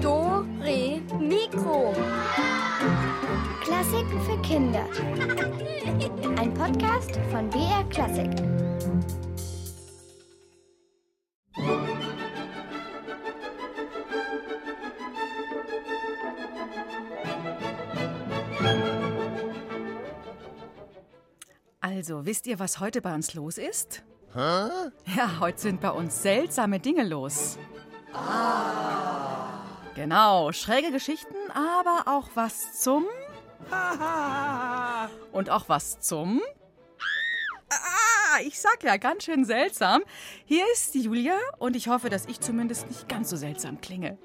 Do, Re, Mikro. Klassiken für Kinder. Ein Podcast von BR Klassik. Also, wisst ihr, was heute bei uns los ist? Hä? Ja, heute sind bei uns seltsame Dinge los. Ah. Genau, schräge Geschichten, aber auch was zum. Und auch was zum. Ah, ich sag ja, ganz schön seltsam. Hier ist die Julia und ich hoffe, dass ich zumindest nicht ganz so seltsam klinge.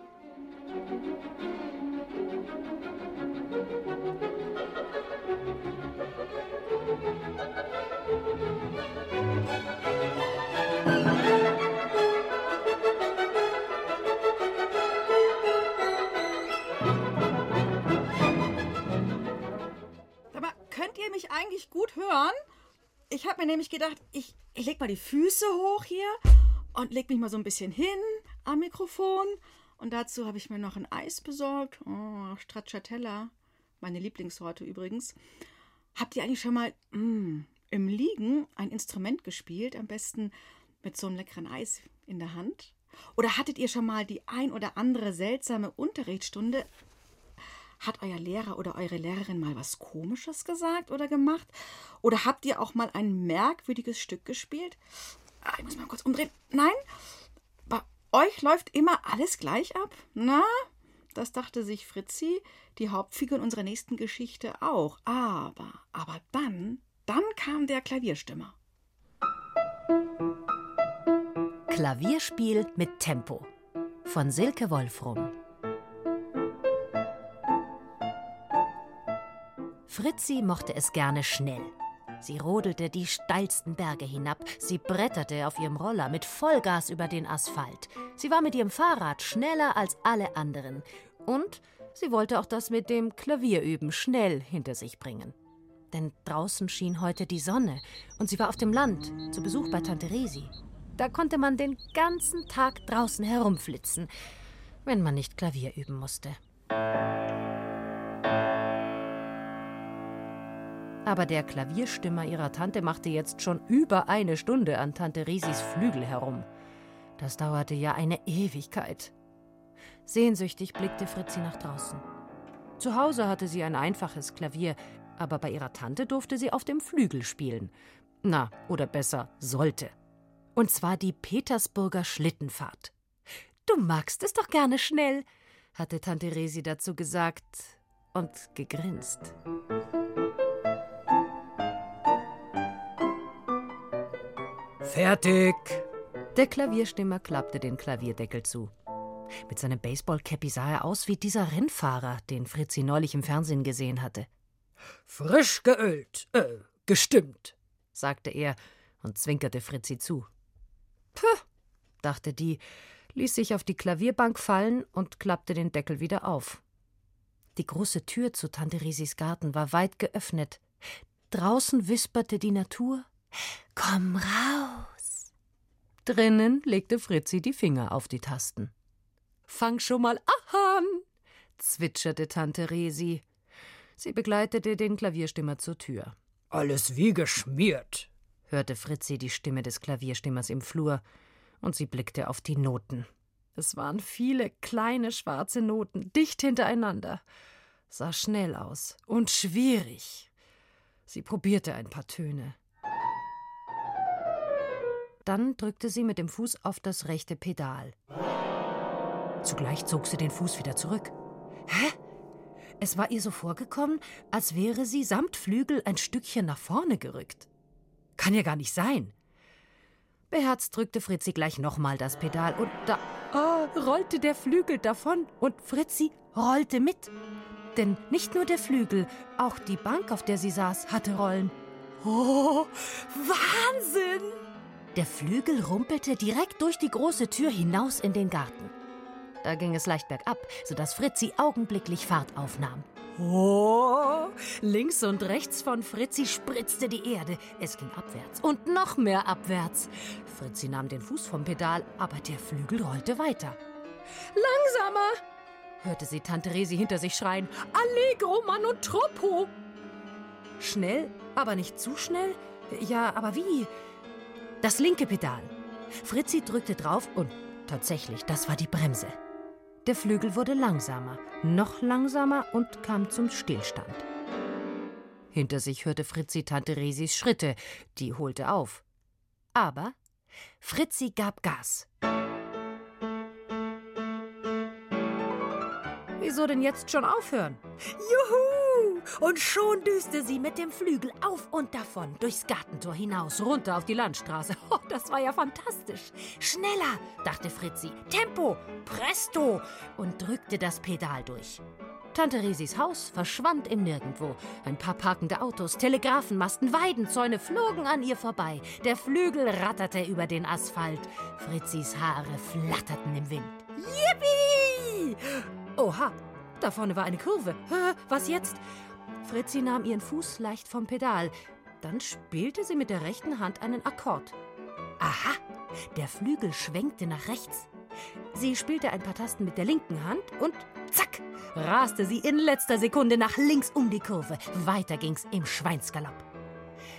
Eigentlich gut hören? Ich habe mir nämlich gedacht, ich, ich leg mal die Füße hoch hier und leg mich mal so ein bisschen hin am Mikrofon. Und dazu habe ich mir noch ein Eis besorgt. Oh, Stracciatella. Meine Lieblingssorte übrigens. Habt ihr eigentlich schon mal mm, im Liegen ein Instrument gespielt? Am besten mit so einem leckeren Eis in der Hand? Oder hattet ihr schon mal die ein oder andere seltsame Unterrichtsstunde hat euer Lehrer oder eure Lehrerin mal was Komisches gesagt oder gemacht? Oder habt ihr auch mal ein merkwürdiges Stück gespielt? Ah, ich muss mal kurz umdrehen. Nein? Bei euch läuft immer alles gleich ab? Na? Das dachte sich Fritzi, die Hauptfigur in unserer nächsten Geschichte auch. Aber, aber dann, dann kam der Klavierstimmer. Klavierspiel mit Tempo von Silke Wolfrum. Fritzi mochte es gerne schnell. Sie rodelte die steilsten Berge hinab, sie bretterte auf ihrem Roller mit Vollgas über den Asphalt. Sie war mit ihrem Fahrrad schneller als alle anderen. Und sie wollte auch das mit dem Klavierüben schnell hinter sich bringen. Denn draußen schien heute die Sonne und sie war auf dem Land zu Besuch bei Tante Resi. Da konnte man den ganzen Tag draußen herumflitzen, wenn man nicht Klavier üben musste. Aber der Klavierstimmer ihrer Tante machte jetzt schon über eine Stunde an Tante Risis Flügel herum. Das dauerte ja eine Ewigkeit. Sehnsüchtig blickte Fritzi nach draußen. Zu Hause hatte sie ein einfaches Klavier, aber bei ihrer Tante durfte sie auf dem Flügel spielen. Na, oder besser, sollte. Und zwar die Petersburger Schlittenfahrt. Du magst es doch gerne schnell, hatte Tante Resi dazu gesagt und gegrinst. Fertig! Der Klavierstimmer klappte den Klavierdeckel zu. Mit seinem Baseballcappy sah er aus wie dieser Rennfahrer, den Fritzi neulich im Fernsehen gesehen hatte. Frisch geölt, äh, gestimmt, sagte er und zwinkerte Fritzi zu. Puh, dachte die, ließ sich auf die Klavierbank fallen und klappte den Deckel wieder auf. Die große Tür zu Tante Risis Garten war weit geöffnet. Draußen wisperte die Natur Komm raus. Drinnen legte Fritzi die Finger auf die Tasten. Fang schon mal an, zwitscherte Tante Resi. Sie begleitete den Klavierstimmer zur Tür. Alles wie geschmiert, hörte Fritzi die Stimme des Klavierstimmers im Flur, und sie blickte auf die Noten. Es waren viele kleine schwarze Noten, dicht hintereinander. Sah schnell aus und schwierig. Sie probierte ein paar Töne. Dann drückte sie mit dem Fuß auf das rechte Pedal. Zugleich zog sie den Fuß wieder zurück. Hä? Es war ihr so vorgekommen, als wäre sie samt Flügel ein Stückchen nach vorne gerückt. Kann ja gar nicht sein. Beherzt drückte Fritzi gleich nochmal das Pedal und da oh, rollte der Flügel davon und Fritzi rollte mit. Denn nicht nur der Flügel, auch die Bank, auf der sie saß, hatte Rollen. Oh, Wahnsinn! Der Flügel rumpelte direkt durch die große Tür hinaus in den Garten. Da ging es leicht bergab, sodass Fritzi augenblicklich Fahrt aufnahm. Oh, links und rechts von Fritzi spritzte die Erde. Es ging abwärts und noch mehr abwärts. Fritzi nahm den Fuß vom Pedal, aber der Flügel rollte weiter. Langsamer! hörte sie Tante Resi hinter sich schreien. Allegro, Mann und Troppo! Schnell, aber nicht zu schnell? Ja, aber wie? Das linke Pedal. Fritzi drückte drauf und tatsächlich, das war die Bremse. Der Flügel wurde langsamer, noch langsamer und kam zum Stillstand. Hinter sich hörte Fritzi Tante Resis Schritte, die holte auf. Aber Fritzi gab Gas. Wieso denn jetzt schon aufhören? Juhu! Und schon düste sie mit dem Flügel auf und davon, durchs Gartentor hinaus, runter auf die Landstraße. Oh, das war ja fantastisch. Schneller, dachte Fritzi. Tempo, presto! Und drückte das Pedal durch. Tante Risis Haus verschwand im Nirgendwo. Ein paar parkende Autos, Telegrafenmasten, Weidenzäune flogen an ihr vorbei. Der Flügel ratterte über den Asphalt. Fritzis Haare flatterten im Wind. Yippie! Oha, da vorne war eine Kurve. Was jetzt? Fritzi nahm ihren Fuß leicht vom Pedal. Dann spielte sie mit der rechten Hand einen Akkord. Aha, der Flügel schwenkte nach rechts. Sie spielte ein paar Tasten mit der linken Hand und zack, raste sie in letzter Sekunde nach links um die Kurve. Weiter ging's im Schweinsgalopp.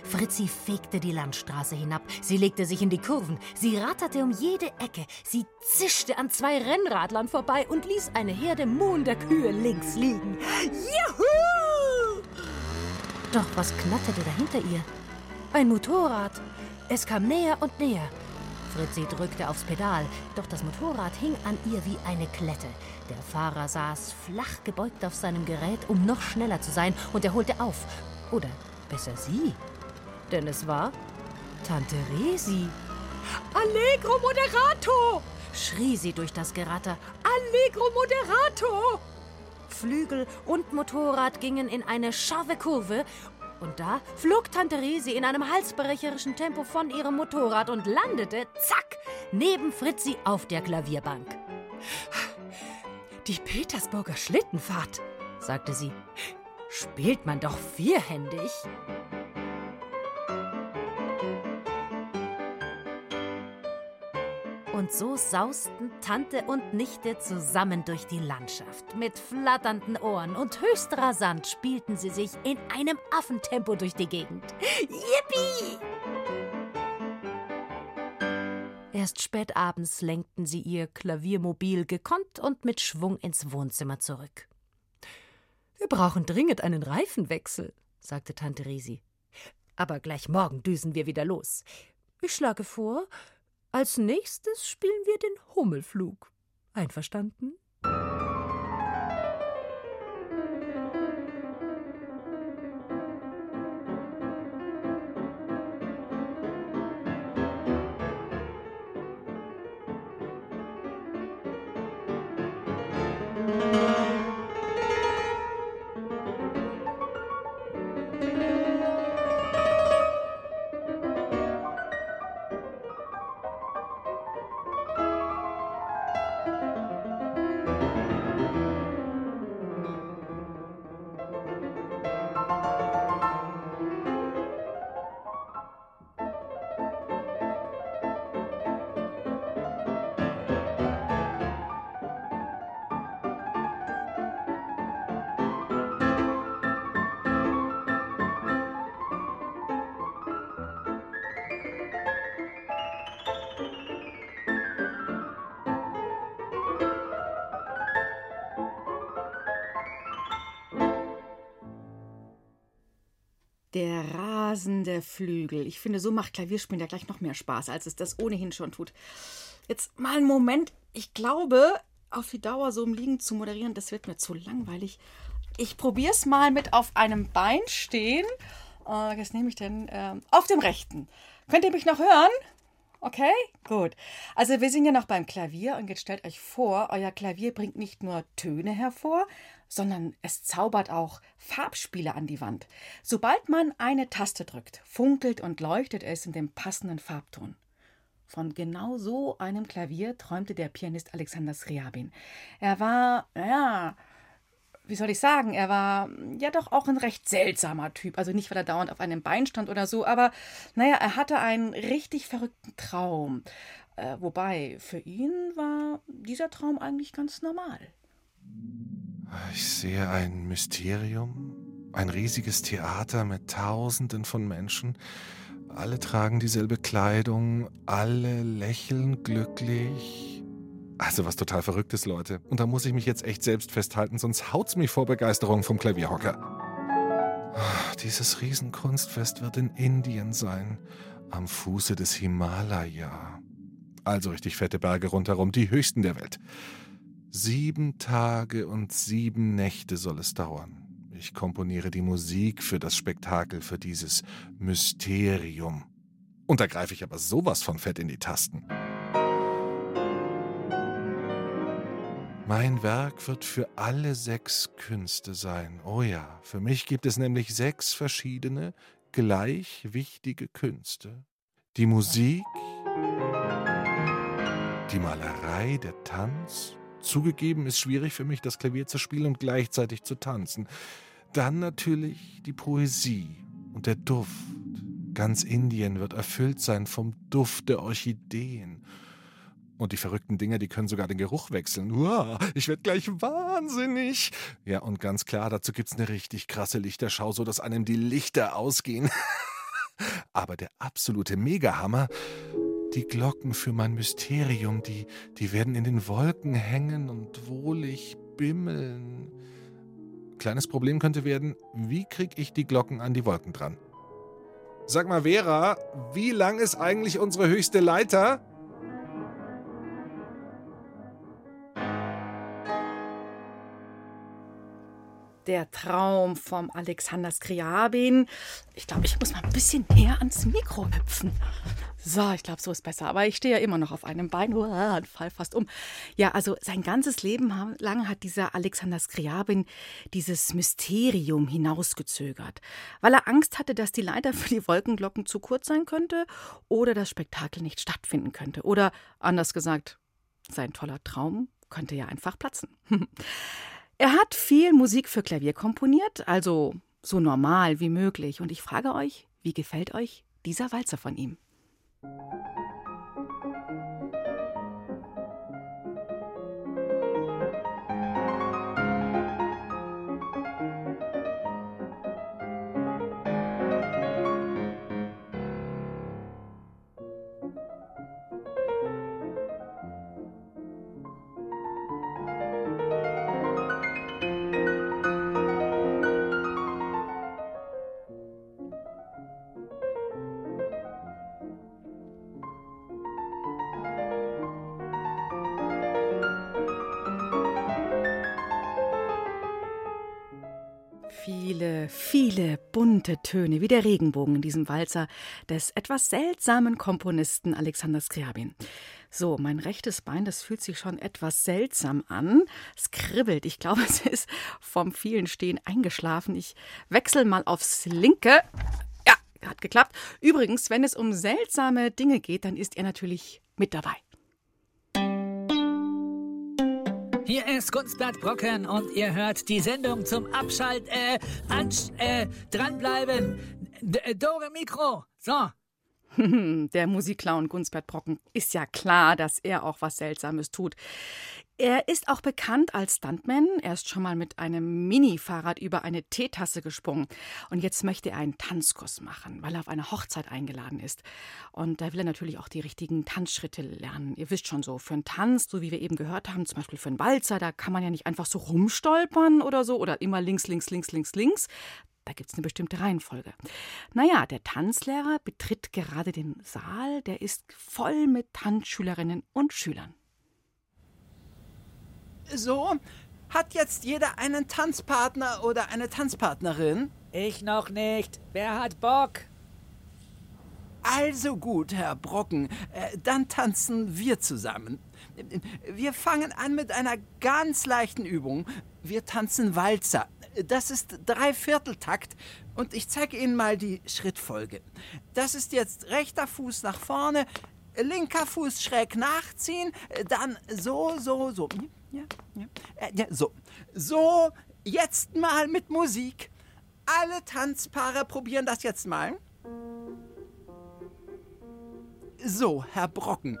Fritzi fegte die Landstraße hinab. Sie legte sich in die Kurven. Sie ratterte um jede Ecke. Sie zischte an zwei Rennradlern vorbei und ließ eine Herde muhender Kühe links liegen. Juhu! Doch was knatterte da hinter ihr? Ein Motorrad. Es kam näher und näher. Fritzi drückte aufs Pedal, doch das Motorrad hing an ihr wie eine Klette. Der Fahrer saß flach gebeugt auf seinem Gerät, um noch schneller zu sein, und er holte auf. Oder besser sie denn es war Tante Resi. Allegro Moderato! schrie sie durch das Geratter. Allegro Moderato! Flügel und Motorrad gingen in eine scharfe Kurve und da flog Tante Resi in einem halsbrecherischen Tempo von ihrem Motorrad und landete, zack, neben Fritzi auf der Klavierbank. Die Petersburger Schlittenfahrt, sagte sie. Spielt man doch vierhändig. Und so sausten Tante und Nichte zusammen durch die Landschaft. Mit flatternden Ohren und höchst rasant spielten sie sich in einem Affentempo durch die Gegend. Yippie! Erst spät abends lenkten sie ihr Klaviermobil gekonnt und mit Schwung ins Wohnzimmer zurück. Wir brauchen dringend einen Reifenwechsel, sagte Tante Risi. Aber gleich morgen düsen wir wieder los. Ich schlage vor, als nächstes spielen wir den Hummelflug. Einverstanden? Der rasende Flügel. Ich finde, so macht Klavierspielen ja gleich noch mehr Spaß, als es das ohnehin schon tut. Jetzt mal einen Moment. Ich glaube, auf die Dauer so im Liegen zu moderieren, das wird mir zu langweilig. Ich probiere es mal mit auf einem Bein stehen. Uh, was nehme ich denn? Uh, auf dem rechten. Könnt ihr mich noch hören? Okay, gut. Also wir sind ja noch beim Klavier und jetzt stellt euch vor, euer Klavier bringt nicht nur Töne hervor, sondern es zaubert auch Farbspiele an die Wand. Sobald man eine Taste drückt, funkelt und leuchtet es in dem passenden Farbton. Von genau so einem Klavier träumte der Pianist Alexander Scriabin. Er war, ja, wie soll ich sagen, er war ja doch auch ein recht seltsamer Typ. Also nicht, weil er dauernd auf einem Bein stand oder so, aber naja, er hatte einen richtig verrückten Traum. Äh, wobei, für ihn war dieser Traum eigentlich ganz normal. Ich sehe ein Mysterium, ein riesiges Theater mit Tausenden von Menschen. Alle tragen dieselbe Kleidung, alle lächeln glücklich. Also was total Verrücktes, Leute. Und da muss ich mich jetzt echt selbst festhalten, sonst haut's mich vor Begeisterung vom Klavierhocker. Ah, dieses Riesenkunstfest wird in Indien sein, am Fuße des Himalaya. Also richtig fette Berge rundherum, die höchsten der Welt. Sieben Tage und sieben Nächte soll es dauern. Ich komponiere die Musik für das Spektakel, für dieses Mysterium. Und da greife ich aber sowas von fett in die Tasten. Mein Werk wird für alle sechs Künste sein. Oh ja, für mich gibt es nämlich sechs verschiedene, gleich wichtige Künste. Die Musik, die Malerei, der Tanz. Zugegeben ist schwierig für mich, das Klavier zu spielen und gleichzeitig zu tanzen. Dann natürlich die Poesie und der Duft. Ganz Indien wird erfüllt sein vom Duft der Orchideen. Und die verrückten Dinger, die können sogar den Geruch wechseln. Uah, ich werde gleich wahnsinnig. Ja, und ganz klar, dazu gibt's eine richtig krasse Lichterschau, so dass einem die Lichter ausgehen. Aber der absolute Megahammer, die Glocken für mein Mysterium, die, die werden in den Wolken hängen und wohlig bimmeln. Kleines Problem könnte werden, wie kriege ich die Glocken an die Wolken dran? Sag mal, Vera, wie lang ist eigentlich unsere höchste Leiter? Der Traum vom Alexander Skriabin. Ich glaube, ich muss mal ein bisschen näher ans Mikro hüpfen. So, ich glaube, so ist besser. Aber ich stehe ja immer noch auf einem Bein und fall fast um. Ja, also sein ganzes Leben lang hat dieser Alexander Skriabin dieses Mysterium hinausgezögert, weil er Angst hatte, dass die Leiter für die Wolkenglocken zu kurz sein könnte oder das Spektakel nicht stattfinden könnte. Oder anders gesagt, sein toller Traum könnte ja einfach platzen. Er hat viel Musik für Klavier komponiert, also so normal wie möglich. Und ich frage euch, wie gefällt euch dieser Walzer von ihm? Thank you. Viele, viele bunte Töne wie der Regenbogen in diesem Walzer des etwas seltsamen Komponisten Alexander Skriabin. So, mein rechtes Bein, das fühlt sich schon etwas seltsam an. Es kribbelt. Ich glaube, es ist vom vielen Stehen eingeschlafen. Ich wechsle mal aufs linke. Ja, hat geklappt. Übrigens, wenn es um seltsame Dinge geht, dann ist er natürlich mit dabei. Hier ist Kunstblatt Brocken und ihr hört die Sendung zum Abschalt, äh, ansch, äh, dranbleiben. D äh, Dore Mikro. So. Der Musikclown Gunspert Brocken ist ja klar, dass er auch was Seltsames tut. Er ist auch bekannt als Stuntman. Er ist schon mal mit einem Mini-Fahrrad über eine Teetasse gesprungen. Und jetzt möchte er einen Tanzkurs machen, weil er auf eine Hochzeit eingeladen ist. Und da will er natürlich auch die richtigen Tanzschritte lernen. Ihr wisst schon so, für einen Tanz, so wie wir eben gehört haben, zum Beispiel für einen Walzer, da kann man ja nicht einfach so rumstolpern oder so oder immer links, links, links, links, links. Da gibt es eine bestimmte Reihenfolge. Naja, der Tanzlehrer betritt gerade den Saal, der ist voll mit Tanzschülerinnen und Schülern. So, hat jetzt jeder einen Tanzpartner oder eine Tanzpartnerin? Ich noch nicht. Wer hat Bock? Also gut, Herr Brocken, äh, dann tanzen wir zusammen. Wir fangen an mit einer ganz leichten Übung. Wir tanzen Walzer. Das ist Dreivierteltakt und ich zeige Ihnen mal die Schrittfolge. Das ist jetzt rechter Fuß nach vorne, linker Fuß schräg nachziehen, dann so, so, so. Ja, ja, äh, ja, so. So, jetzt mal mit Musik. Alle Tanzpaare probieren das jetzt mal. So, Herr Brocken.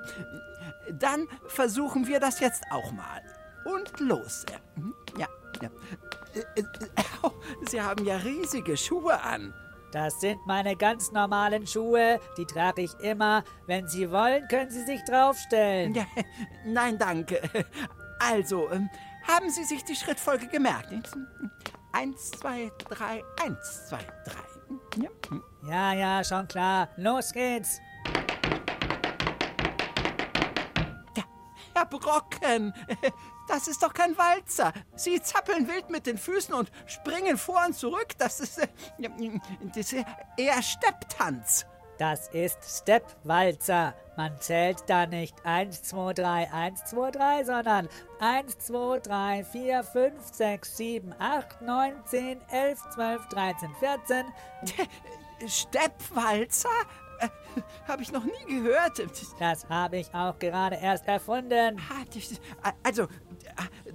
Dann versuchen wir das jetzt auch mal. Und los. Mhm, Ja, ja. Äh, äh, Sie haben ja riesige Schuhe an. Das sind meine ganz normalen Schuhe. Die trage ich immer. Wenn Sie wollen, können Sie sich draufstellen. Ja, nein, danke. Also, ähm, haben Sie sich die Schrittfolge gemerkt? Eins, zwei, drei, eins, zwei, drei. Ja. Ja, ja, schon klar. Los geht's. Ja, Herr Brocken, das ist doch kein Walzer. Sie zappeln wild mit den Füßen und springen vor und zurück. Das ist, äh, das ist eher Stepptanz. Das ist Stepwalzer. Man zählt da nicht 1, 2, 3, 1, 2, 3, sondern 1, 2, 3, 4, 5, 6, 7, 8, 9, 10, 11, 12, 13, 14. Steppwalzer? Äh, Habe ich noch nie gehört. Das habe ich auch gerade erst erfunden. Ah, das- Also, äh,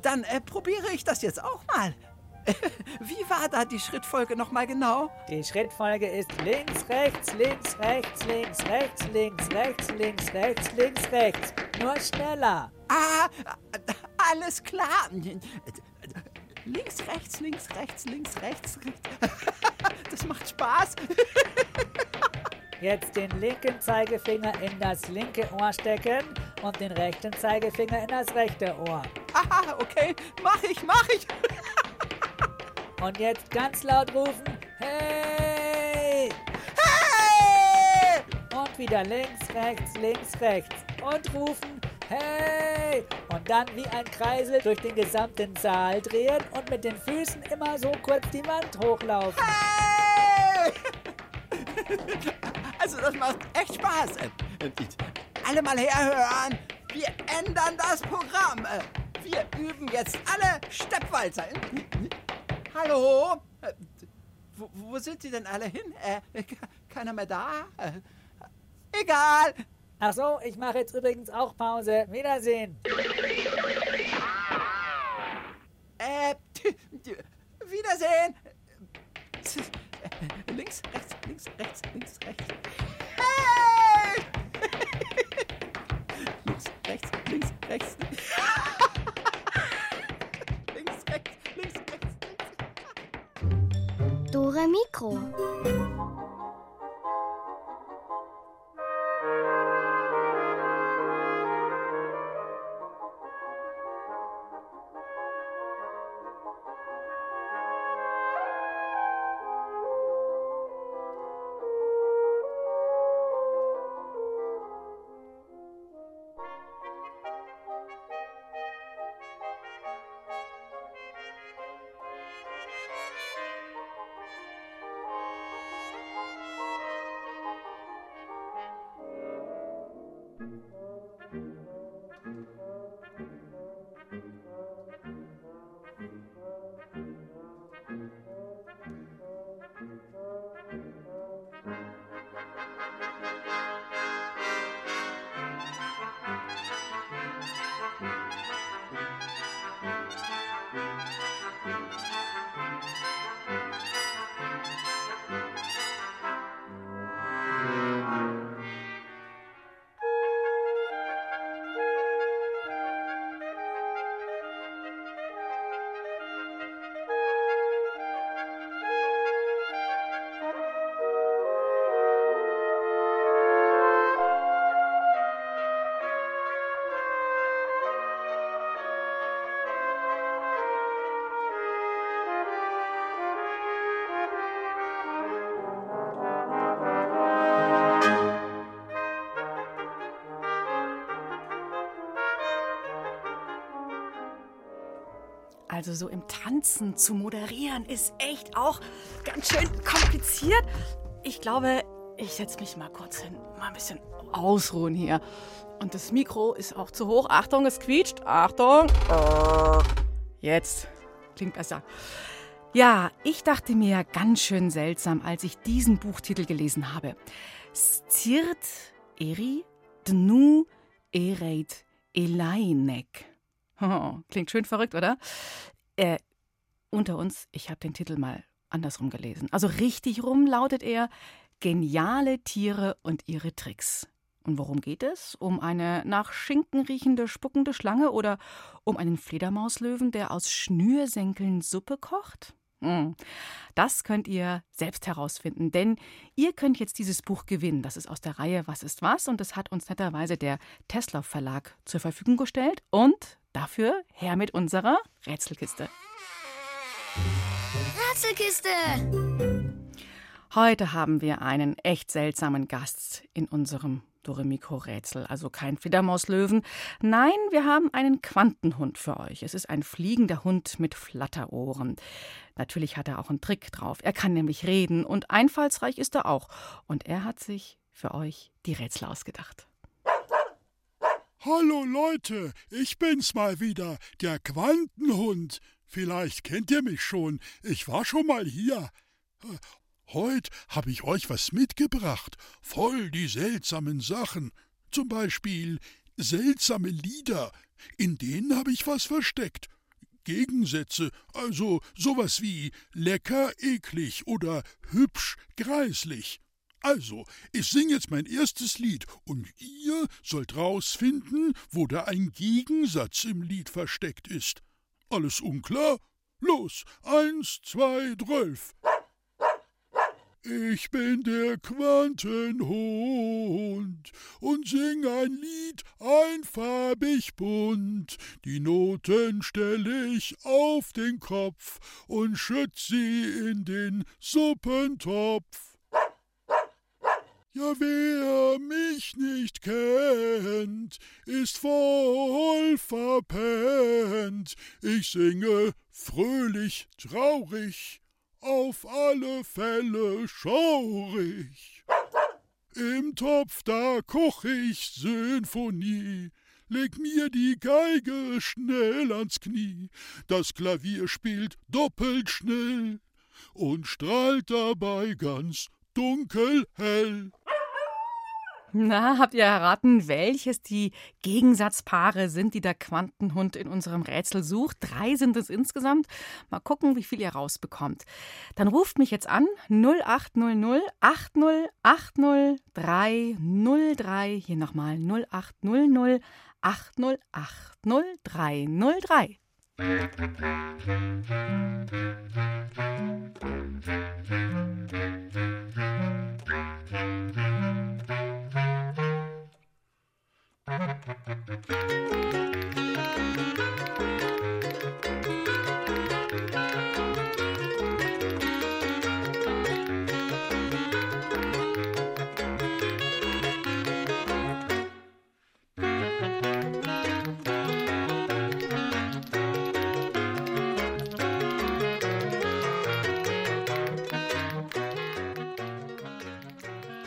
dann äh, probiere ich das jetzt auch mal. Wie war da die Schrittfolge nochmal genau? Die Schrittfolge ist links, rechts, links, rechts, links, rechts, links, rechts, links, rechts, links, rechts. Nur schneller. Ah, alles klar. Links, rechts, links, rechts, links, rechts, rechts. Das macht Spaß. Jetzt den linken Zeigefinger in das linke Ohr stecken und den rechten Zeigefinger in das rechte Ohr. Ah, okay, mach ich, mach ich. Und jetzt ganz laut rufen, hey! Hey! Und wieder links, rechts, links, rechts. Und rufen, hey! Und dann wie ein Kreisel durch den gesamten Saal drehen und mit den Füßen immer so kurz die Wand hochlaufen. Hey! Also, das macht echt Spaß. Alle mal herhören. Wir ändern das Programm. Wir üben jetzt alle Steppwalzer. Hallo? Äh, Wo, wo sind die denn alle hin? Äh, ke- keiner mehr da? Äh, Egal. Ach so, ich mache jetzt übrigens auch Pause. Wiedersehen. Äh, Wiedersehen. Äh, Links, rechts, links, rechts, links, rechts. Hey! links, rechts, links, rechts. Dore Mikro. Also so im Tanzen zu moderieren ist echt auch ganz schön kompliziert. Ich glaube, ich setze mich mal kurz hin, mal ein bisschen ausruhen hier. Und das Mikro ist auch zu hoch. Achtung, es quietscht. Achtung. Jetzt klingt besser. Ja, ich dachte mir ganz schön seltsam, als ich diesen Buchtitel gelesen habe. Stirt Eri Dnu ereit Eleinek. Klingt schön verrückt, oder? Äh, unter uns, ich habe den Titel mal andersrum gelesen. Also richtig rum lautet er Geniale Tiere und ihre Tricks. Und worum geht es? Um eine nach Schinken riechende, spuckende Schlange oder um einen Fledermauslöwen, der aus Schnürsenkeln Suppe kocht? Hm. Das könnt ihr selbst herausfinden, denn ihr könnt jetzt dieses Buch gewinnen. Das ist aus der Reihe Was ist was und das hat uns netterweise der Tesla Verlag zur Verfügung gestellt. Und dafür her mit unserer Rätselkiste. Rätselkiste! Heute haben wir einen echt seltsamen Gast in unserem Doremiko-Rätsel. Also kein Fledermauslöwen. Nein, wir haben einen Quantenhund für euch. Es ist ein fliegender Hund mit Flatterohren. Natürlich hat er auch einen Trick drauf. Er kann nämlich reden und einfallsreich ist er auch. Und er hat sich für euch die Rätsel ausgedacht. Hallo Leute, ich bin's mal wieder, der Quantenhund. Vielleicht kennt ihr mich schon, ich war schon mal hier. Heut hab ich euch was mitgebracht, voll die seltsamen Sachen. Zum Beispiel seltsame Lieder, in denen hab ich was versteckt. Gegensätze, also sowas wie lecker, eklig oder hübsch, greislich. Also, ich sing jetzt mein erstes Lied und ihr sollt rausfinden, wo da ein Gegensatz im Lied versteckt ist. Alles unklar? Los, eins, zwei, drölf. Ich bin der Quantenhund und sing ein Lied einfarbig bunt. Die Noten stelle ich auf den Kopf und schütt sie in den Suppentopf. Ja, wer mich nicht kennt, ist voll verpennt. Ich singe fröhlich, traurig, auf alle Fälle schaurig. Im Topf da koch ich Symphonie, leg mir die Geige schnell ans Knie, das Klavier spielt doppelt schnell und strahlt dabei ganz dunkelhell. Na, habt ihr erraten, welches die Gegensatzpaare sind, die der Quantenhund in unserem Rätsel sucht? Drei sind es insgesamt. Mal gucken, wie viel ihr rausbekommt. Dann ruft mich jetzt an 0800 80 303. Hier nochmal 0800 80 303.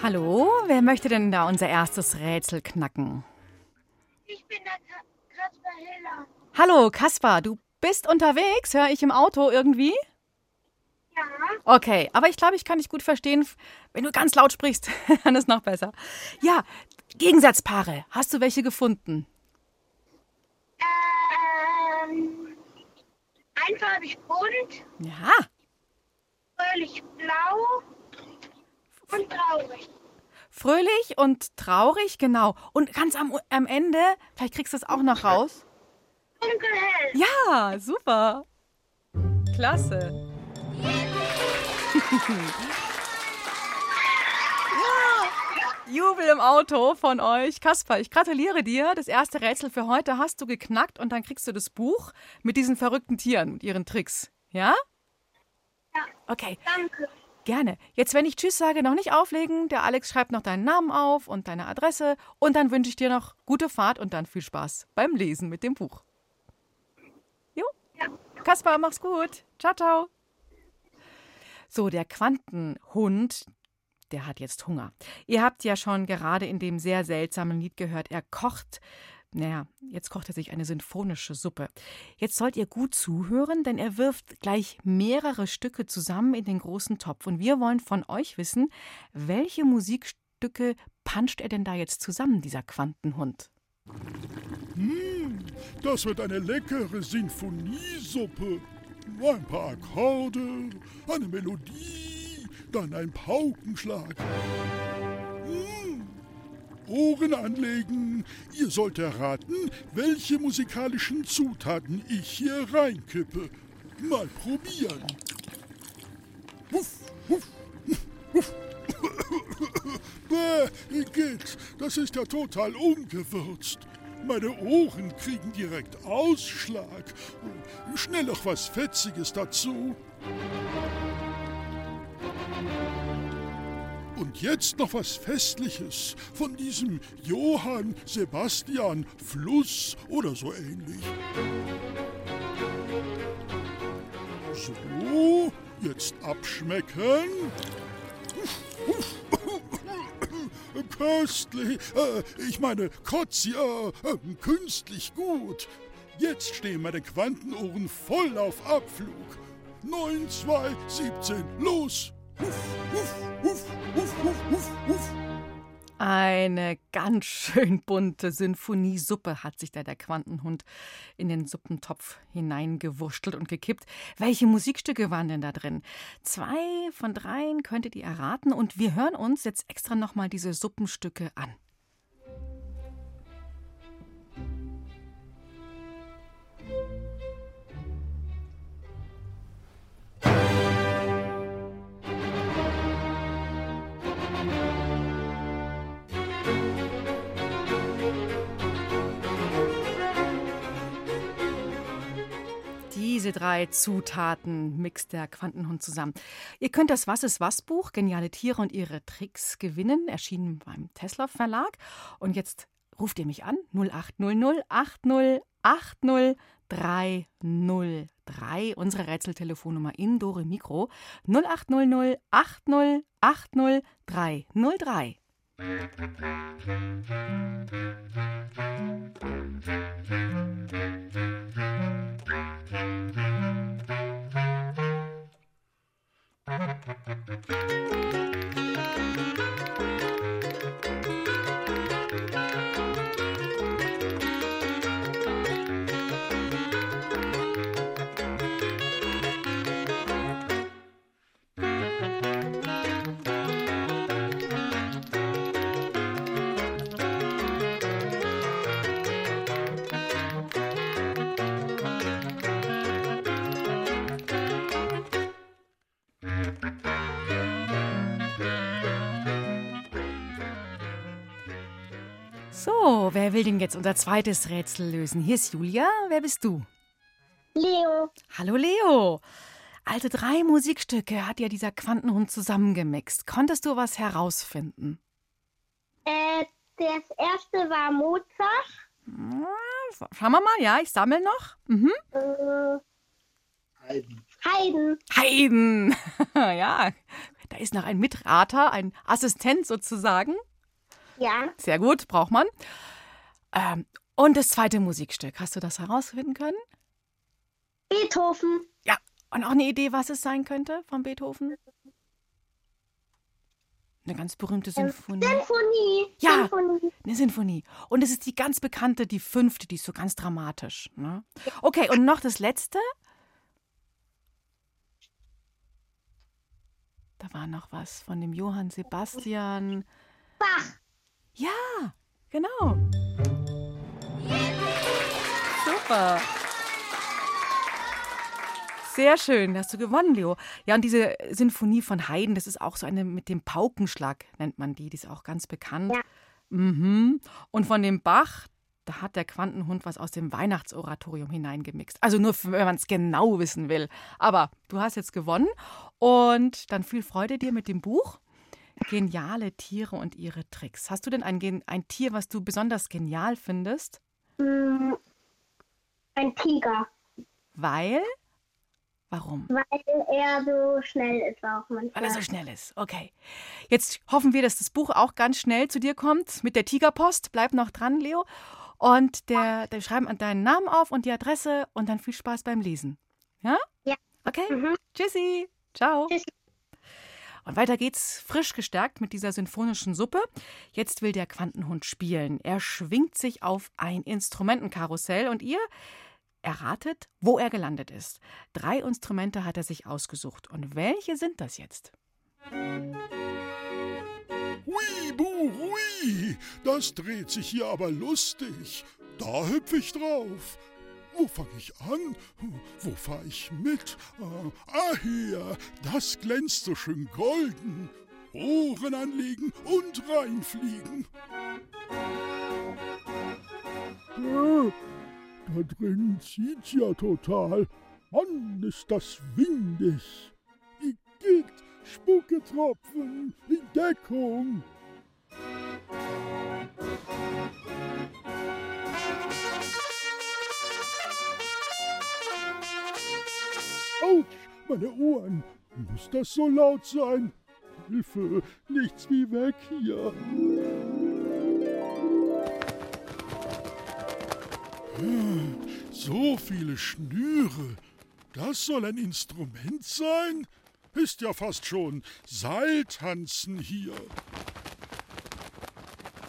Hallo, wer möchte denn da unser erstes Rätsel knacken? Ich bin der Ka Kasper Hiller. Hallo, Kaspar, du bist unterwegs? Höre ich im Auto irgendwie? Ja, Okay, aber ich glaube, ich kann dich gut verstehen. Wenn du ganz laut sprichst, dann ist noch besser. Ja, Gegensatzpaare. Hast du welche gefunden? ähm, einfarbig bunt, Ja, fröhlich blau und traurig. fröhlich und traurig, genau. Und ganz am, am Ende, vielleicht kriegst du es auch noch raus. Dunkelhell. Ja, super. Klasse. ja, Jubel im Auto von euch. Kasper, ich gratuliere dir. Das erste Rätsel für heute hast du geknackt und dann kriegst du das Buch mit diesen verrückten Tieren und ihren Tricks. Ja? Ja. Okay, Danke. gerne. Jetzt, wenn ich Tschüss sage, noch nicht auflegen. Der Alex schreibt noch deinen Namen auf und deine Adresse. Und dann wünsche ich dir noch gute Fahrt und dann viel Spaß beim Lesen mit dem Buch. Kaspar, mach's gut. Ciao, ciao. So, der Quantenhund, der hat jetzt Hunger. Ihr habt ja schon gerade in dem sehr seltsamen Lied gehört, er kocht. Naja, jetzt kocht er sich eine sinfonische Suppe. Jetzt sollt ihr gut zuhören, denn er wirft gleich mehrere Stücke zusammen in den großen Topf. Und wir wollen von euch wissen, welche Musikstücke panscht er denn da jetzt zusammen, dieser Quantenhund? Das wird eine leckere Sinfoniesuppe. Ein paar Akkorde, eine Melodie, dann ein Paukenschlag. Hm. Ohren anlegen. Ihr sollt erraten, welche musikalischen Zutaten ich hier reinkippe. Mal probieren. Wuff, wuff, wuff. Bäh, Igitt, das ist ja total ungewürzt. Meine Ohren kriegen direkt Ausschlag. Schnell noch was Fetziges dazu. Und jetzt noch was Festliches von diesem Johann Sebastian Fluss oder so ähnlich. So, jetzt abschmecken. Köstlich, äh, ich meine, kotzi, äh, künstlich gut. Jetzt stehen meine Quantenohren voll auf Abflug. 9, 2, 17, los! Huff, huff, huff, huff, huff, huff, huff. Eine ganz schön bunte Sinfoniesuppe hat sich da der Quantenhund in den Suppentopf hineingewurschtelt und gekippt. Welche Musikstücke waren denn da drin? Zwei von dreien könntet ihr erraten und wir hören uns jetzt extra nochmal diese Suppenstücke an. Diese drei Zutaten mixt der Quantenhund zusammen. Ihr könnt das Was ist was Buch Geniale Tiere und ihre Tricks gewinnen, erschienen beim Tesla Verlag. Und jetzt ruft ihr mich an 0800 80 80 303. Unsere Rätseltelefonnummer in Dore Mikro 0800 80 80 303. So, wer will denn jetzt unser zweites Rätsel lösen? Hier ist Julia. Wer bist du? Leo. Hallo Leo. Alte drei Musikstücke hat ja dieser Quantenhund zusammengemixt. Konntest du was herausfinden? Äh, das erste war Mozart. Ja, Schauen wir mal, ja, ich sammle noch. Mhm. Äh, Haydn. Haydn. Haydn. ja, da ist noch ein Mitrater, ein Assistent sozusagen. Ja. Sehr gut, braucht man. Ähm, und das zweite Musikstück, hast du das herausfinden können? Beethoven. Ja. Und auch eine Idee, was es sein könnte von Beethoven? Eine ganz berühmte Symphonie. Sinfonie. Ja. Sinfonie. Eine Sinfonie. Und es ist die ganz bekannte, die fünfte, die ist so ganz dramatisch. Ne? Okay, und noch das letzte. Da war noch was von dem Johann Sebastian. Bach. Ja, genau. Super. Sehr schön, hast du gewonnen, Leo. Ja, und diese Sinfonie von Haydn, das ist auch so eine mit dem Paukenschlag, nennt man die. Die ist auch ganz bekannt. Ja. Mhm. Und von dem Bach, da hat der Quantenhund was aus dem Weihnachtsoratorium hineingemixt. Also nur, wenn man es genau wissen will. Aber du hast jetzt gewonnen. Und dann viel Freude dir mit dem Buch. Geniale Tiere und ihre Tricks. Hast du denn ein, ein Tier, was du besonders genial findest? Ein Tiger. Weil? Warum? Weil er so schnell ist auch Weil er manchmal. so schnell ist. Okay. Jetzt hoffen wir, dass das Buch auch ganz schnell zu dir kommt mit der Tigerpost. Bleib noch dran, Leo. Und der, der schreiben deinen Namen auf und die Adresse und dann viel Spaß beim Lesen. Ja? Ja. Okay. Mhm. Tschüssi. Ciao. Tschüssi. Und weiter geht's frisch gestärkt mit dieser sinfonischen Suppe. Jetzt will der Quantenhund spielen. Er schwingt sich auf ein Instrumentenkarussell und ihr erratet, wo er gelandet ist. Drei Instrumente hat er sich ausgesucht. Und welche sind das jetzt? Hui, bu, hui, das dreht sich hier aber lustig. Da hüpf ich drauf. Wo fange ich an? Wo fahre ich mit? Ah, ah, hier, das glänzt so schön golden. Ohren anlegen und reinfliegen. Ja, da drin zieht's ja total. Mann, ist das windig. Igitt, Spucketropfen, in Deckung. Autsch, meine Ohren. Muss das so laut sein? Hilfe, nichts wie weg hier. So viele Schnüre. Das soll ein Instrument sein? Ist ja fast schon Seiltanzen hier.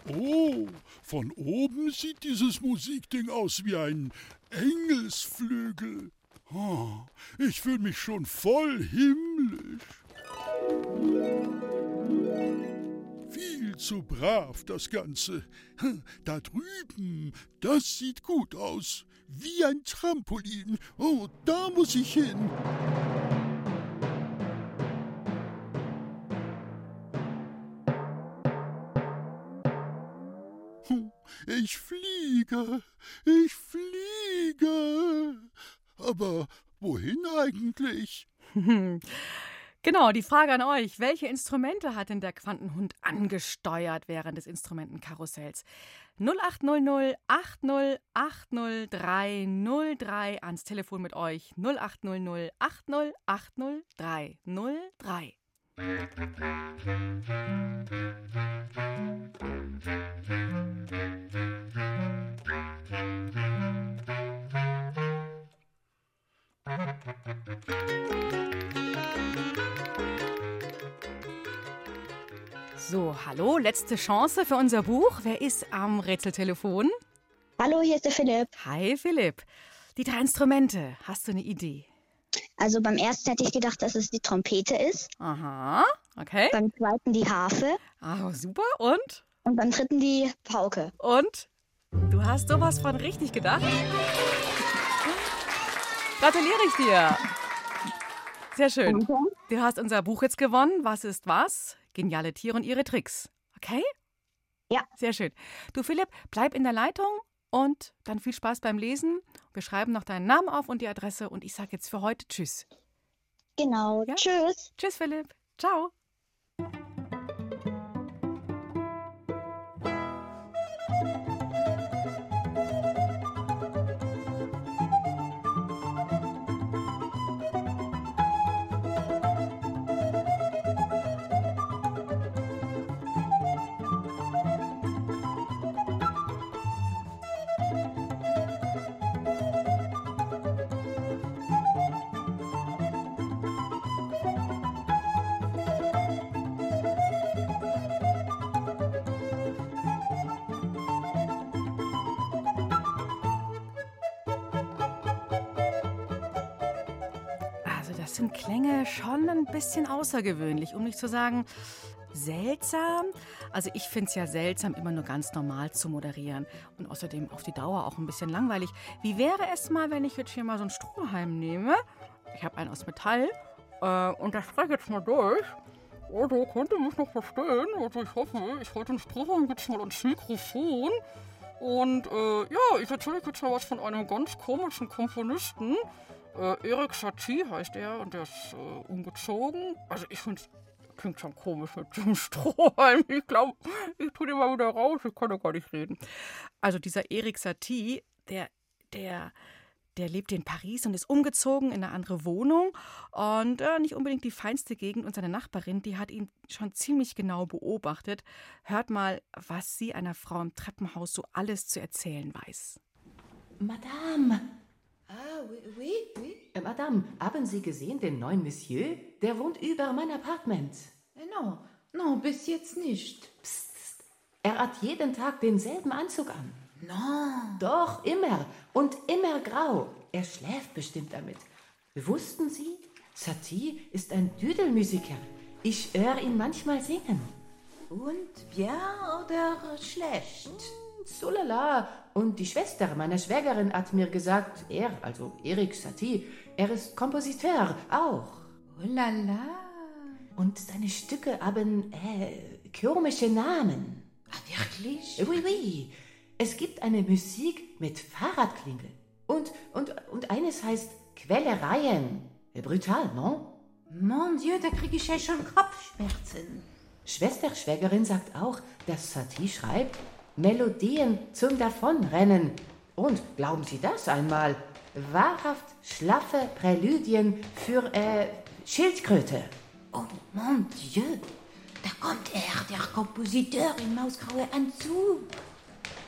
Oh, von oben sieht dieses Musikding aus wie ein Engelsflügel. Oh, ich fühle mich schon voll himmlisch. Viel zu brav das Ganze. Hm, Da drüben, das sieht gut aus. Wie ein Trampolin. Oh, da muss ich hin. Hm, Ich fliege, ich fliege. Aber wohin eigentlich? Genau, die Frage an euch. Welche Instrumente hat denn der Quantenhund angesteuert während des Instrumentenkarussells? 0800 80 80 303 ans Telefon mit euch. 0800 80 80 303. So, hallo, letzte Chance für unser Buch. Wer ist am Rätseltelefon? Hallo, hier ist der Philipp. Hi Philipp. Die drei Instrumente. Hast du eine Idee? Also beim ersten hätte ich gedacht, dass es die Trompete ist, Aha, okay. beim zweiten die Harfe Ah, super. Und? und beim dritten die Pauke. Und? Du hast sowas von richtig gedacht. Gratuliere ich dir. Sehr schön. Du hast unser Buch jetzt gewonnen. Was ist was? Geniale Tiere und ihre Tricks. Okay? Ja. Sehr schön. Du Philipp, bleib in der Leitung und dann viel Spaß beim Lesen. Wir schreiben noch deinen Namen auf und die Adresse und ich sage jetzt für heute Tschüss. Genau. Ja? Tschüss. Tschüss Philipp. Ciao. Ein bisschen außergewöhnlich, um nicht zu sagen seltsam. Also ich finde es ja seltsam, immer nur ganz normal zu moderieren und außerdem auf die Dauer auch ein bisschen langweilig. Wie wäre es mal, wenn ich jetzt hier mal so einen Strohhalm nehme? Ich habe einen aus Metall äh, und da spreche jetzt mal durch. Also, könnt ihr mich noch verstehen? Also ich hoffe, ich halte den Strohhalm jetzt mal ans Mikrofon. Und äh, ja, ich erzähle euch jetzt mal was von einem ganz komischen Komponisten. Äh, Erik Satie heißt er und der ist äh, umgezogen. Also ich finde klingt schon komisch mit dem Strohhalm. Ich glaube, ich tue den mal wieder raus. Ich kann ja gar nicht reden. Also dieser Erik Satie, der, der, der lebt in Paris und ist umgezogen in eine andere Wohnung und äh, nicht unbedingt die feinste Gegend. Und seine Nachbarin, die hat ihn schon ziemlich genau beobachtet. Hört mal, was sie einer Frau im Treppenhaus so alles zu erzählen weiß. Madame, Ah, oui, oui, oui. äh, Madame, haben Sie gesehen den neuen Monsieur? Der wohnt über mein Apartment. No, no, bis jetzt nicht. Psst, psst. Er hat jeden Tag denselben Anzug an. No. Doch, immer. Und immer grau. Er schläft bestimmt damit. Wussten Sie, Satie ist ein Düdelmusiker. Ich höre ihn manchmal singen. Und bien oder schlecht? So lala. Und die Schwester meiner Schwägerin hat mir gesagt, er, also Erik Satie, er ist Kompositeur auch. Oh la la. Und seine Stücke haben äh, komische Namen. Ah, wirklich? Oui, oui. Es gibt eine Musik mit Fahrradklingel. Und, und, und eines heißt Quellereien. Brutal, non? Mon Dieu, da kriege ich ja schon Kopfschmerzen. Schwester Schwägerin sagt auch, dass Satie schreibt Melodien zum Davonrennen. Und glauben Sie das einmal? Wahrhaft schlaffe Präludien für äh, Schildkröte. Oh mon Dieu, da kommt er, der Kompositeur im mausgrauen Anzug.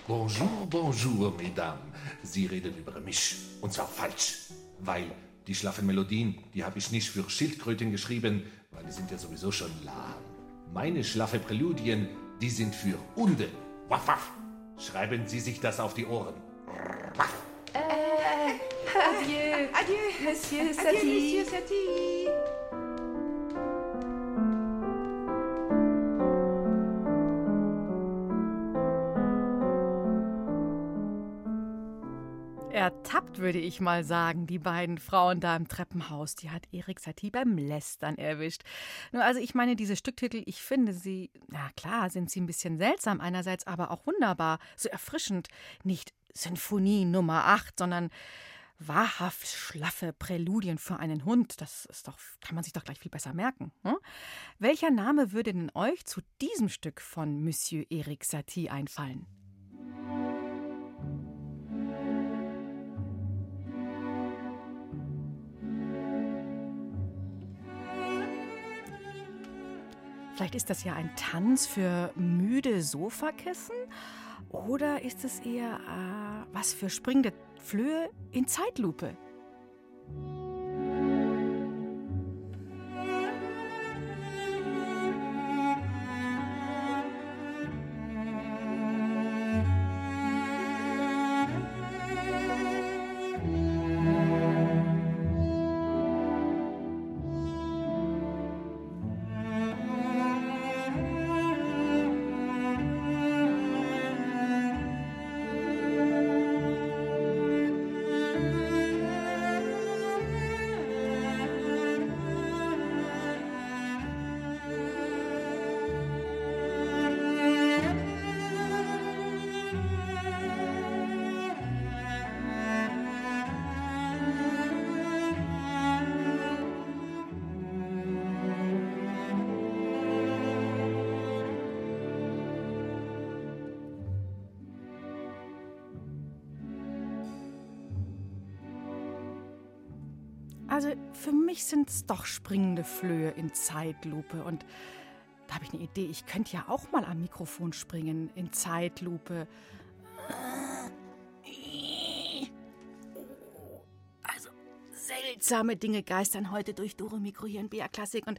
Bonjour, bonjour, Mesdames. Sie reden über mich. Und zwar falsch. Weil die schlaffen Melodien, die habe ich nicht für Schildkröten geschrieben, weil die sind ja sowieso schon lahm. Meine schlaffe Präludien, die sind für Hunde. Waff, waff. Schreiben Sie sich das auf die Ohren. Waff. Äh, adieu. Adieu. Monsieur Adieu, Satie. Monsieur Satie. Würde ich mal sagen, die beiden Frauen da im Treppenhaus. Die hat Erik Satie beim Lästern erwischt. Nur also ich meine, diese Stücktitel, ich finde sie, na klar, sind sie ein bisschen seltsam einerseits, aber auch wunderbar, so erfrischend. Nicht Sinfonie Nummer 8, sondern wahrhaft schlaffe Präludien für einen Hund. Das ist doch, kann man sich doch gleich viel besser merken. Hm? Welcher Name würde denn euch zu diesem Stück von Monsieur Erik Satie einfallen? Vielleicht ist das ja ein Tanz für müde Sofakissen oder ist es eher äh, was für springende Flöhe in Zeitlupe? Also für mich sind es doch springende Flöhe in Zeitlupe. Und da habe ich eine Idee. Ich könnte ja auch mal am Mikrofon springen in Zeitlupe. Also seltsame Dinge geistern heute durch Dore Mikro hier in BA Klassik. Und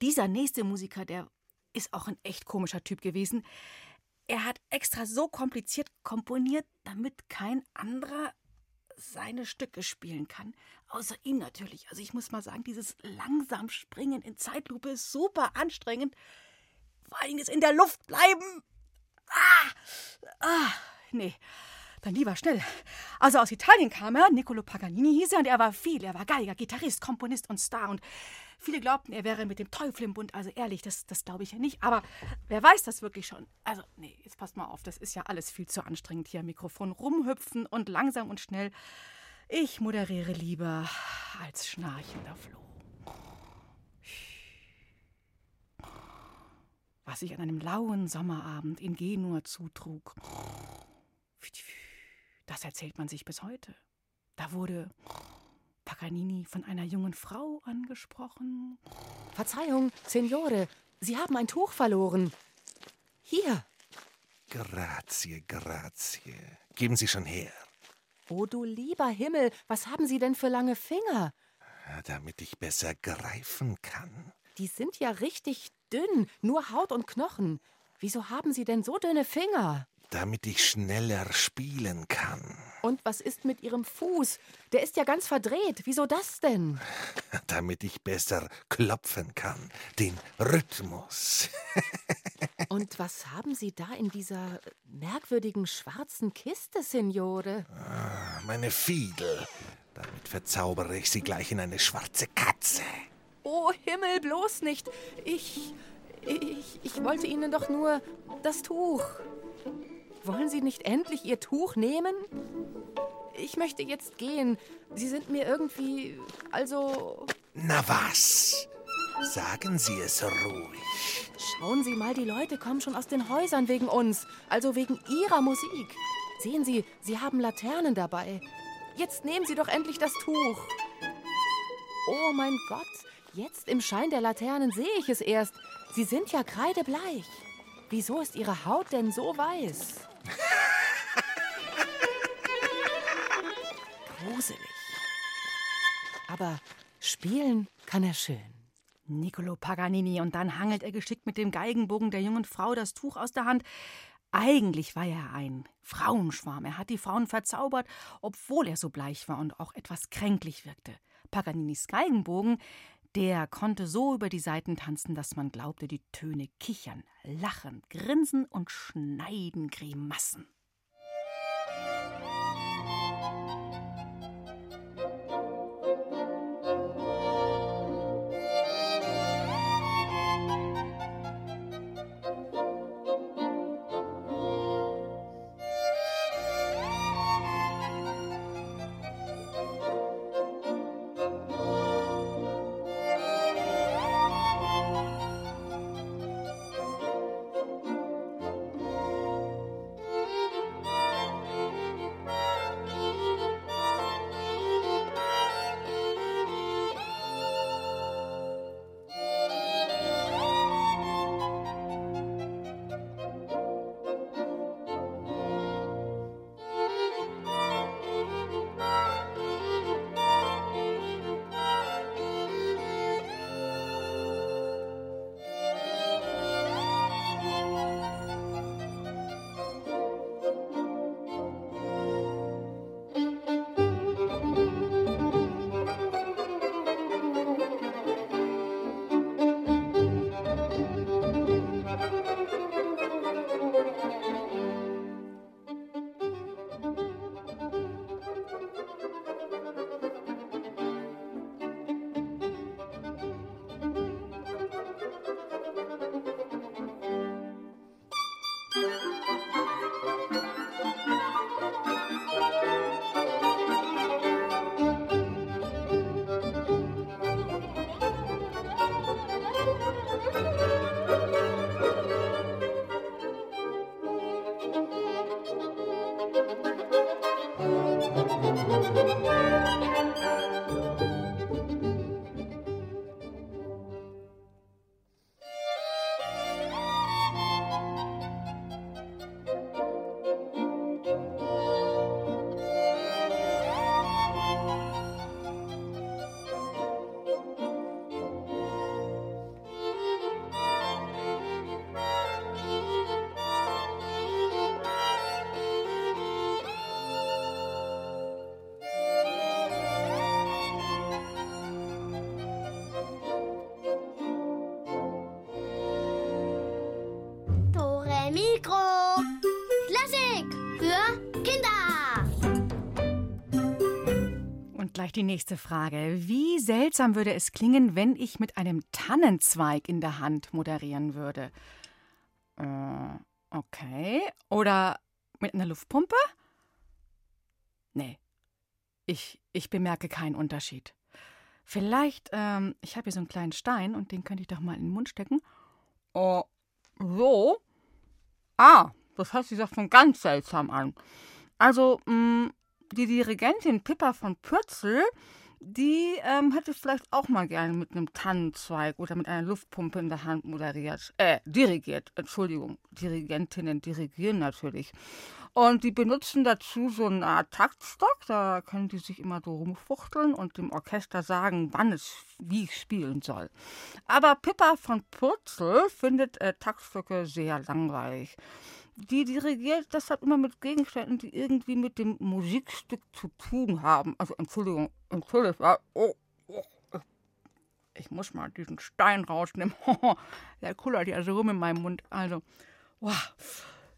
dieser nächste Musiker, der ist auch ein echt komischer Typ gewesen. Er hat extra so kompliziert komponiert, damit kein anderer seine Stücke spielen kann. Außer ihm natürlich. Also ich muss mal sagen, dieses langsam Springen in Zeitlupe ist super anstrengend. Vor allem das in der Luft bleiben. Ah, ah, nee. Dann lieber schnell. Also aus Italien kam er, Niccolo Paganini hieß er, und er war viel. Er war Geiger, Gitarrist, Komponist und Star. Und viele glaubten, er wäre mit dem Teufel im Bund. Also ehrlich, das, das glaube ich ja nicht. Aber wer weiß das wirklich schon? Also, nee, jetzt passt mal auf, das ist ja alles viel zu anstrengend hier am Mikrofon. Rumhüpfen und langsam und schnell. Ich moderiere lieber als schnarchender Floh. Was sich an einem lauen Sommerabend in Genua zutrug, das erzählt man sich bis heute. Da wurde Paganini von einer jungen Frau angesprochen. Verzeihung, Signore, Sie haben ein Tuch verloren. Hier. Grazie, grazie. Geben Sie schon her. Oh du lieber Himmel, was haben Sie denn für lange Finger? Damit ich besser greifen kann. Die sind ja richtig dünn, nur Haut und Knochen. Wieso haben Sie denn so dünne Finger? Damit ich schneller spielen kann. Und was ist mit Ihrem Fuß? Der ist ja ganz verdreht. Wieso das denn? Damit ich besser klopfen kann. Den Rhythmus. Und was haben Sie da in dieser merkwürdigen schwarzen Kiste, Signore? Ah, meine Fiedel. Damit verzaubere ich sie gleich in eine schwarze Katze. Oh Himmel, bloß nicht. Ich. Ich, ich wollte Ihnen doch nur das Tuch. Wollen Sie nicht endlich Ihr Tuch nehmen? Ich möchte jetzt gehen. Sie sind mir irgendwie. Also. Na was? Sagen Sie es ruhig. Schauen Sie mal, die Leute kommen schon aus den Häusern wegen uns. Also wegen Ihrer Musik. Sehen Sie, Sie haben Laternen dabei. Jetzt nehmen Sie doch endlich das Tuch. Oh mein Gott, jetzt im Schein der Laternen sehe ich es erst. Sie sind ja kreidebleich. Wieso ist Ihre Haut denn so weiß? Gruselig. Aber spielen kann er schön. Niccolo Paganini und dann hangelt er geschickt mit dem Geigenbogen der jungen Frau das Tuch aus der Hand. Eigentlich war er ein Frauenschwarm. Er hat die Frauen verzaubert, obwohl er so bleich war und auch etwas kränklich wirkte. Paganinis Geigenbogen, der konnte so über die Saiten tanzen, dass man glaubte, die Töne kichern, lachen, grinsen und schneiden Grimassen. Die nächste Frage. Wie seltsam würde es klingen, wenn ich mit einem Tannenzweig in der Hand moderieren würde? Äh, okay. Oder mit einer Luftpumpe? Nee. Ich, ich bemerke keinen Unterschied. Vielleicht, ähm, ich habe hier so einen kleinen Stein und den könnte ich doch mal in den Mund stecken. Oh, so? Ah, das hört sich doch schon ganz seltsam an. Also, mh, die Dirigentin Pippa von Pürzel, die ähm, hätte vielleicht auch mal gerne mit einem Tannenzweig oder mit einer Luftpumpe in der Hand moderiert. Äh, dirigiert, Entschuldigung. Dirigentinnen dirigieren natürlich. Und die benutzen dazu so eine Art Taktstock. Da können die sich immer so rumfuchteln und dem Orchester sagen, wann es wie spielen soll. Aber Pippa von Purzel findet äh, Taktstöcke sehr langweilig. Die dirigiert deshalb immer mit Gegenständen, die irgendwie mit dem Musikstück zu tun haben. Also Entschuldigung, Entschuldigung. Oh, oh, ich muss mal diesen Stein rausnehmen. Der kullert ja so rum in meinem Mund. Also, wow.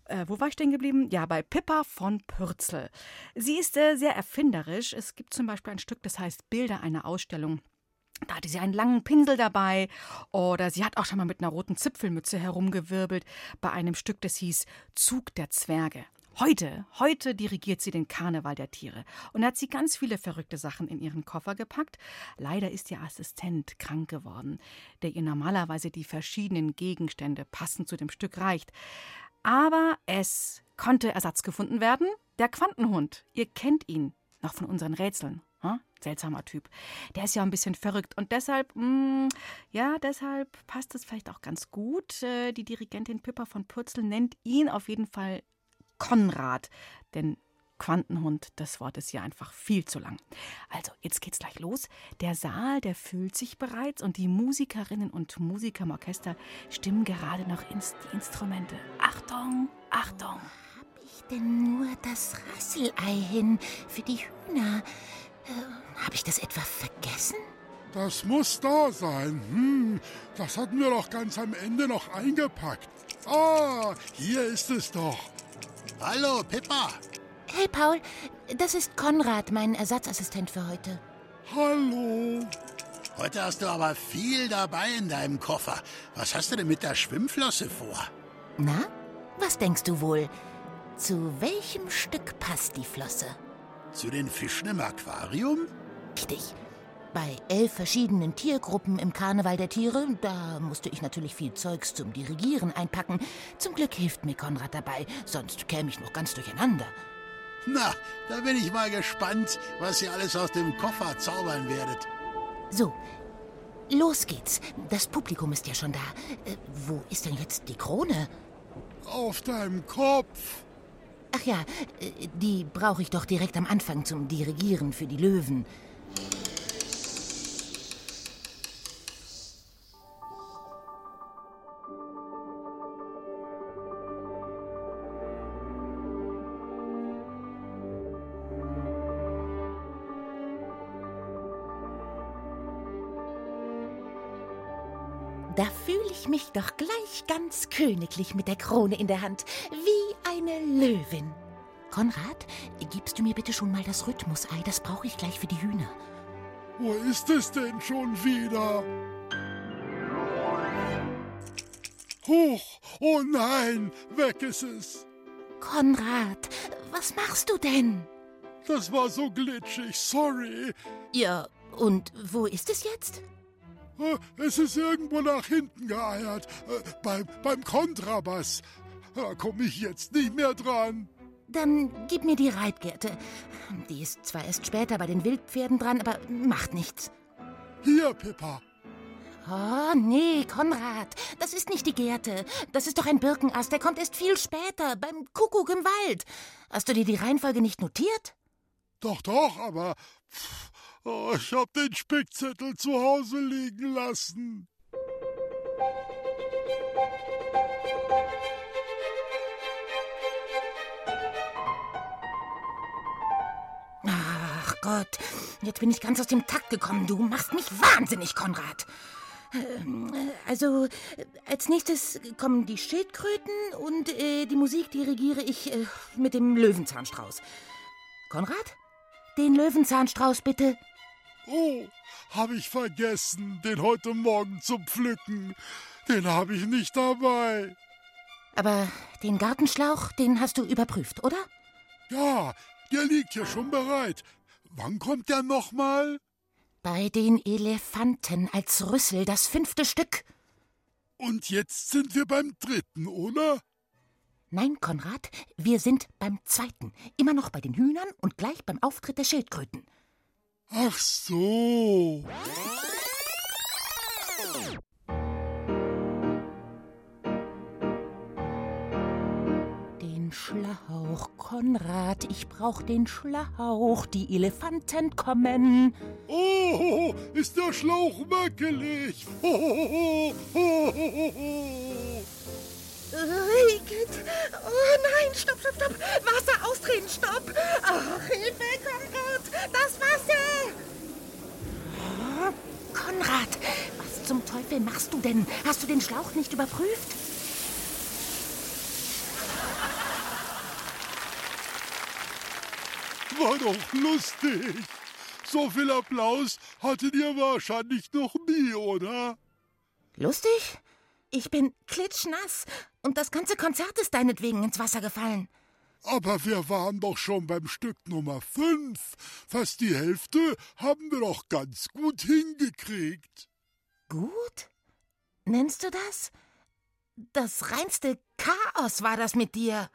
Äh, wo war ich denn geblieben? Ja, bei Pippa von Pürzel. Sie ist äh, sehr erfinderisch. Es gibt zum Beispiel ein Stück, das heißt Bilder einer Ausstellung. Da hatte sie einen langen Pinsel dabei oder sie hat auch schon mal mit einer roten Zipfelmütze herumgewirbelt bei einem Stück, das hieß Zug der Zwerge. Heute, heute dirigiert sie den Karneval der Tiere und hat sie ganz viele verrückte Sachen in ihren Koffer gepackt. Leider ist ihr Assistent krank geworden, der ihr normalerweise die verschiedenen Gegenstände passend zu dem Stück reicht. Aber es konnte Ersatz gefunden werden. Der Quantenhund. Ihr kennt ihn noch von unseren Rätseln. Hm? Seltsamer Typ. Der ist ja ein bisschen verrückt und deshalb, mh, mm, ja, deshalb passt es vielleicht auch ganz gut. Äh, die Dirigentin Pippa von Purzel nennt ihn auf jeden Fall Konrad, denn Quantenhund, das Wort ist hier einfach viel zu lang. Also, jetzt geht's gleich los. Der Saal, der füllt sich bereits und die Musikerinnen und Musiker im Orchester stimmen gerade noch ins die Instrumente. Achtung, Achtung! Hab ich denn nur das Rasselei hin für die Hühner? Äh, Habe ich das etwa vergessen? Das muss da sein. Hm, das hatten wir doch ganz am Ende noch eingepackt. Ah, hier ist es doch. Hallo, Pippa. Hey, Paul, das ist Konrad, mein Ersatzassistent für heute. Hallo. Heute hast du aber viel dabei in deinem Koffer. Was hast du denn mit der Schwimmflosse vor? Na, was denkst du wohl? Zu welchem Stück passt die Flosse? Zu den Fischen im Aquarium? Richtig. Bei elf verschiedenen Tiergruppen im Karneval der Tiere, da musste ich natürlich viel Zeugs zum Dirigieren einpacken. Zum Glück hilft mir Konrad dabei, sonst käme ich noch ganz durcheinander. Na, da bin ich mal gespannt, was ihr alles aus dem Koffer zaubern werdet. So, los geht's. Das Publikum ist ja schon da. Äh, wo ist denn jetzt die Krone? Auf deinem Kopf. Ach ja, äh, die brauche ich doch direkt am Anfang zum Dirigieren für die Löwen. Da fühle ich mich doch gleich ganz königlich mit der Krone in der Hand, wie eine Löwin. Konrad, gibst du mir bitte schon mal das Rhythmusei, das brauche ich gleich für die Hühner. Wo ist es denn schon wieder? Huch, oh nein, weg ist es. Konrad, was machst du denn? Das war so glitschig, sorry. Ja, und wo ist es jetzt? Äh, es ist irgendwo nach hinten geeiert. Äh, beim, beim Kontrabass. Da komme ich jetzt nicht mehr dran. Dann gib mir die Reitgerte. Die ist zwar erst später bei den Wildpferden dran, aber macht nichts. Hier, Pippa. Oh, nee, Konrad, das ist nicht die Gerte. Das ist doch ein Birkenast, der kommt erst viel später, beim Kuckuck im Wald. Hast du dir die Reihenfolge nicht notiert? Doch, doch, aber pff, oh, ich hab den Spickzettel zu Hause liegen lassen. Gott, jetzt bin ich ganz aus dem Takt gekommen. Du machst mich wahnsinnig, Konrad. Ähm, Also, als nächstes kommen die Schildkröten und äh, die Musik dirigiere ich äh, mit dem Löwenzahnstrauß. Konrad? Den Löwenzahnstrauß bitte. Oh, habe ich vergessen, den heute Morgen zu pflücken. Den habe ich nicht dabei. Aber den Gartenschlauch, den hast du überprüft, oder? Ja, der liegt hier schon bereit. Wann kommt der nochmal? Bei den Elefanten als Rüssel, das fünfte Stück. Und jetzt sind wir beim dritten, oder? Nein, Konrad, wir sind beim zweiten. Immer noch bei den Hühnern und gleich beim Auftritt der Schildkröten. Ach so. Den Schlauch, Konrad, ich brauch den Schlauch. Die Elefanten kommen. Oh, ist der Schlauch wackelig. Oh, Igitt. Oh nein, stopp, stopp, stopp. Wasser ausdrehen, stopp. Ach, Hilfe, Konrad, das Wasser. Oh, Konrad, was zum Teufel machst du denn? Hast du den Schlauch nicht überprüft? War doch lustig. So viel Applaus hattet ihr wahrscheinlich noch nie, oder? Lustig? Ich bin klitschnass und das ganze Konzert ist deinetwegen ins Wasser gefallen. Aber wir waren doch schon beim Stück Nummer 5. Fast die Hälfte haben wir doch ganz gut hingekriegt. Gut? Nennst du das? Das reinste Chaos war das mit dir.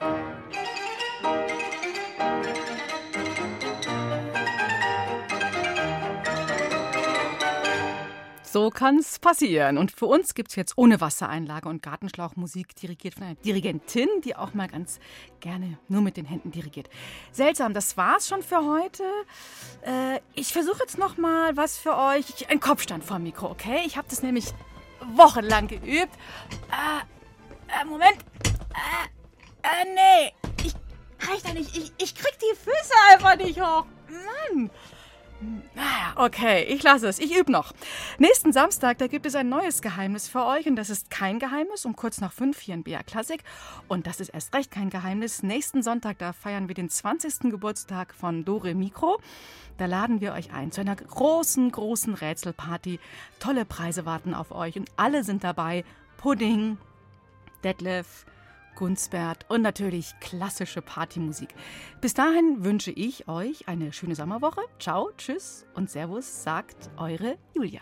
So kann's passieren. Und für uns gibt's jetzt ohne Wassereinlage und Gartenschlauchmusik dirigiert von einer Dirigentin, die auch mal ganz gerne nur mit den Händen dirigiert. Seltsam, das war's schon für heute. Äh, ich versuche jetzt noch mal was für euch. Ein Kopfstand vor dem Mikro, okay? Ich habe das nämlich wochenlang geübt. Äh, äh, Moment. Äh, äh, nee. Ich reicht da nicht. Ich, ich krieg die Füße einfach nicht hoch. Mann. Okay, ich lasse es. Ich übe noch. Nächsten Samstag, da gibt es ein neues Geheimnis für euch. Und das ist kein Geheimnis, um kurz nach fünf hier in BR Klassik. Und das ist erst recht kein Geheimnis. Nächsten Sonntag, da feiern wir den 20. Geburtstag von Dore Mikro. Da laden wir euch ein zu einer großen, großen Rätselparty. Tolle Preise warten auf euch und alle sind dabei. Pudding, Detlef, Gunsbert und natürlich klassische Partymusik. Bis dahin wünsche ich euch eine schöne Sommerwoche. Ciao, tschüss und Servus, sagt eure Julia.